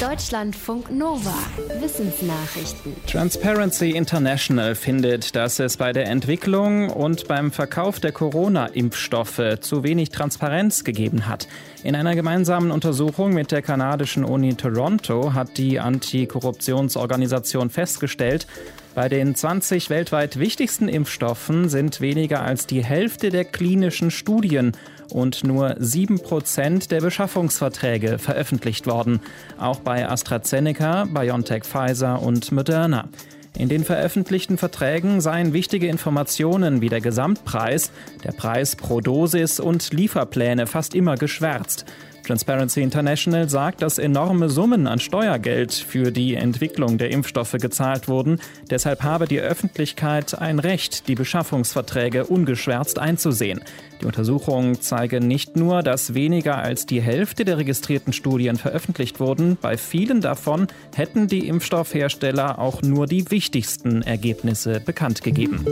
Deutschlandfunk Nova. Wissensnachrichten. Transparency International findet, dass es bei der Entwicklung und beim Verkauf der Corona-Impfstoffe zu wenig Transparenz gegeben hat. In einer gemeinsamen Untersuchung mit der kanadischen Uni Toronto hat die Antikorruptionsorganisation festgestellt, bei den 20 weltweit wichtigsten Impfstoffen sind weniger als die Hälfte der klinischen Studien und nur 7 Prozent der Beschaffungsverträge veröffentlicht worden. Auch bei AstraZeneca, BioNTech Pfizer und Moderna. In den veröffentlichten Verträgen seien wichtige Informationen wie der Gesamtpreis, der Preis pro Dosis und Lieferpläne fast immer geschwärzt. Transparency International sagt, dass enorme Summen an Steuergeld für die Entwicklung der Impfstoffe gezahlt wurden. Deshalb habe die Öffentlichkeit ein Recht, die Beschaffungsverträge ungeschwärzt einzusehen. Die Untersuchung zeige nicht nur, dass weniger als die Hälfte der registrierten Studien veröffentlicht wurden, bei vielen davon hätten die Impfstoffhersteller auch nur die wichtigsten Ergebnisse bekannt gegeben.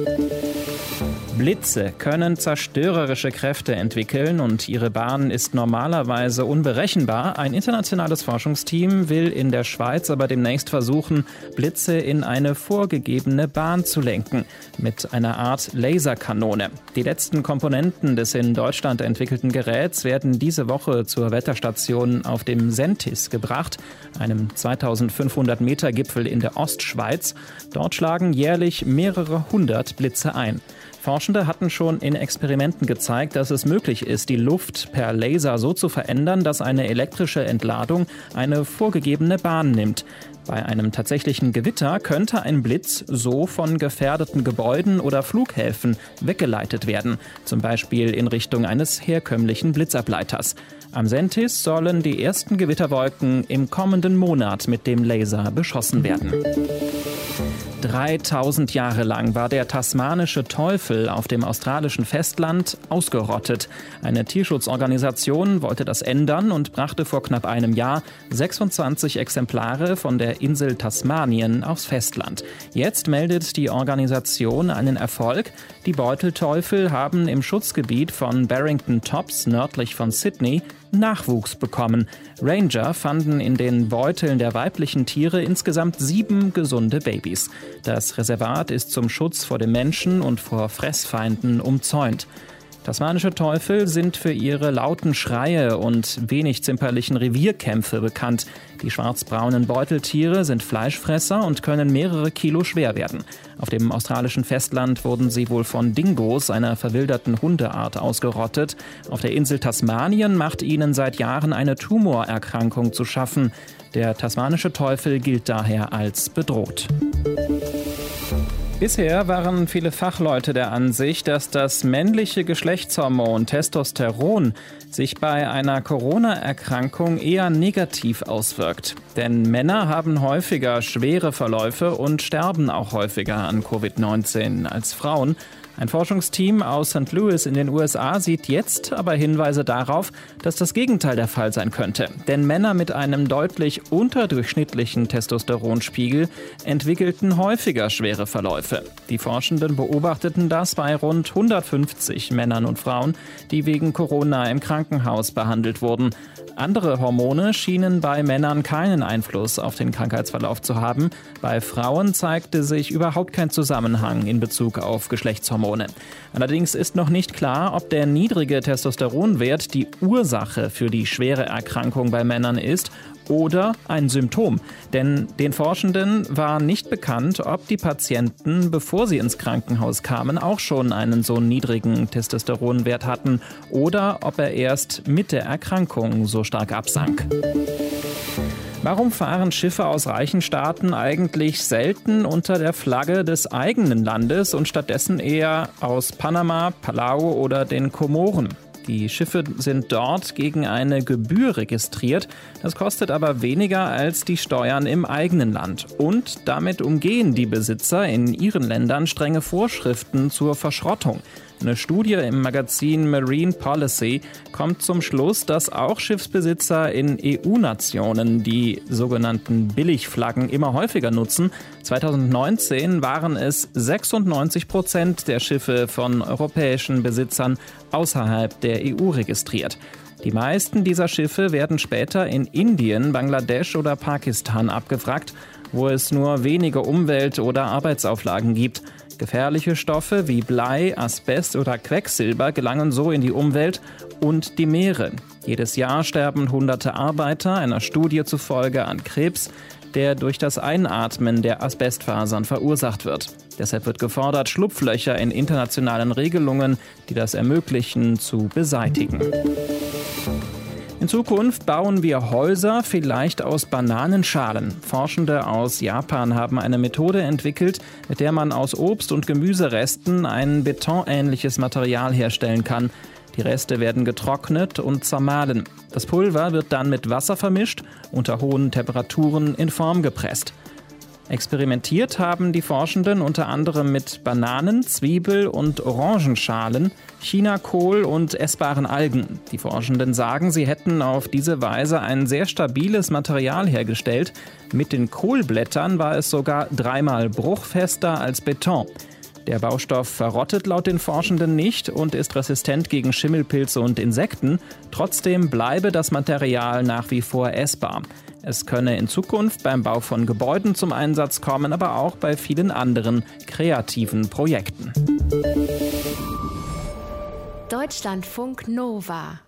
Blitze können zerstörerische Kräfte entwickeln und ihre Bahn ist normalerweise unberechenbar. Ein internationales Forschungsteam will in der Schweiz aber demnächst versuchen, Blitze in eine vorgegebene Bahn zu lenken mit einer Art Laserkanone. Die letzten Komponenten des in Deutschland entwickelten Geräts werden diese Woche zur Wetterstation auf dem Sentis gebracht, einem 2500 Meter Gipfel in der Ostschweiz. Dort schlagen jährlich mehrere hundert Blitze ein. Forschende hatten schon in Experimenten gezeigt, dass es möglich ist, die Luft per Laser so zu verändern, dass eine elektrische Entladung eine vorgegebene Bahn nimmt. Bei einem tatsächlichen Gewitter könnte ein Blitz so von gefährdeten Gebäuden oder Flughäfen weggeleitet werden, zum Beispiel in Richtung eines herkömmlichen Blitzableiters. Am Sentis sollen die ersten Gewitterwolken im kommenden Monat mit dem Laser beschossen werden. 3000 Jahre lang war der tasmanische Teufel auf dem australischen Festland ausgerottet. Eine Tierschutzorganisation wollte das ändern und brachte vor knapp einem Jahr 26 Exemplare von der Insel Tasmanien aufs Festland. Jetzt meldet die Organisation einen Erfolg. Die Beutelteufel haben im Schutzgebiet von Barrington Tops nördlich von Sydney Nachwuchs bekommen. Ranger fanden in den Beuteln der weiblichen Tiere insgesamt sieben gesunde Babys. Das Reservat ist zum Schutz vor den Menschen und vor Fressfeinden umzäunt. Tasmanische Teufel sind für ihre lauten Schreie und wenig zimperlichen Revierkämpfe bekannt. Die schwarzbraunen Beuteltiere sind Fleischfresser und können mehrere Kilo schwer werden. Auf dem australischen Festland wurden sie wohl von Dingos, einer verwilderten Hundeart, ausgerottet. Auf der Insel Tasmanien macht ihnen seit Jahren eine Tumorerkrankung zu schaffen. Der tasmanische Teufel gilt daher als bedroht. Bisher waren viele Fachleute der Ansicht, dass das männliche Geschlechtshormon Testosteron sich bei einer Corona-Erkrankung eher negativ auswirkt. Denn Männer haben häufiger schwere Verläufe und sterben auch häufiger an Covid-19 als Frauen. Ein Forschungsteam aus St. Louis in den USA sieht jetzt aber Hinweise darauf, dass das Gegenteil der Fall sein könnte. Denn Männer mit einem deutlich unterdurchschnittlichen Testosteronspiegel entwickelten häufiger schwere Verläufe. Die Forschenden beobachteten das bei rund 150 Männern und Frauen, die wegen Corona im Krankenhaus behandelt wurden. Andere Hormone schienen bei Männern keinen Einfluss auf den Krankheitsverlauf zu haben. Bei Frauen zeigte sich überhaupt kein Zusammenhang in Bezug auf Geschlechtshormone. Allerdings ist noch nicht klar, ob der niedrige Testosteronwert die Ursache für die schwere Erkrankung bei Männern ist oder ein Symptom. Denn den Forschenden war nicht bekannt, ob die Patienten, bevor sie ins Krankenhaus kamen, auch schon einen so niedrigen Testosteronwert hatten oder ob er erst mit der Erkrankung so stark absank. Warum fahren Schiffe aus reichen Staaten eigentlich selten unter der Flagge des eigenen Landes und stattdessen eher aus Panama, Palau oder den Komoren? Die Schiffe sind dort gegen eine Gebühr registriert. Das kostet aber weniger als die Steuern im eigenen Land. Und damit umgehen die Besitzer in ihren Ländern strenge Vorschriften zur Verschrottung. Eine Studie im Magazin Marine Policy kommt zum Schluss, dass auch Schiffsbesitzer in EU-Nationen die sogenannten Billigflaggen immer häufiger nutzen. 2019 waren es 96 Prozent der Schiffe von europäischen Besitzern außerhalb der EU registriert. Die meisten dieser Schiffe werden später in Indien, Bangladesch oder Pakistan abgewrackt, wo es nur wenige Umwelt- oder Arbeitsauflagen gibt. Gefährliche Stoffe wie Blei, Asbest oder Quecksilber gelangen so in die Umwelt und die Meere. Jedes Jahr sterben hunderte Arbeiter einer Studie zufolge an Krebs, der durch das Einatmen der Asbestfasern verursacht wird. Deshalb wird gefordert, Schlupflöcher in internationalen Regelungen, die das ermöglichen, zu beseitigen. In Zukunft bauen wir Häuser vielleicht aus Bananenschalen. Forschende aus Japan haben eine Methode entwickelt, mit der man aus Obst- und Gemüseresten ein betonähnliches Material herstellen kann. Die Reste werden getrocknet und zermahlen. Das Pulver wird dann mit Wasser vermischt, unter hohen Temperaturen in Form gepresst. Experimentiert haben die Forschenden unter anderem mit Bananen, Zwiebel- und Orangenschalen, Chinakohl und essbaren Algen. Die Forschenden sagen, sie hätten auf diese Weise ein sehr stabiles Material hergestellt. Mit den Kohlblättern war es sogar dreimal bruchfester als Beton. Der Baustoff verrottet laut den Forschenden nicht und ist resistent gegen Schimmelpilze und Insekten. Trotzdem bleibe das Material nach wie vor essbar. Es könne in Zukunft beim Bau von Gebäuden zum Einsatz kommen, aber auch bei vielen anderen kreativen Projekten. Deutschlandfunk Nova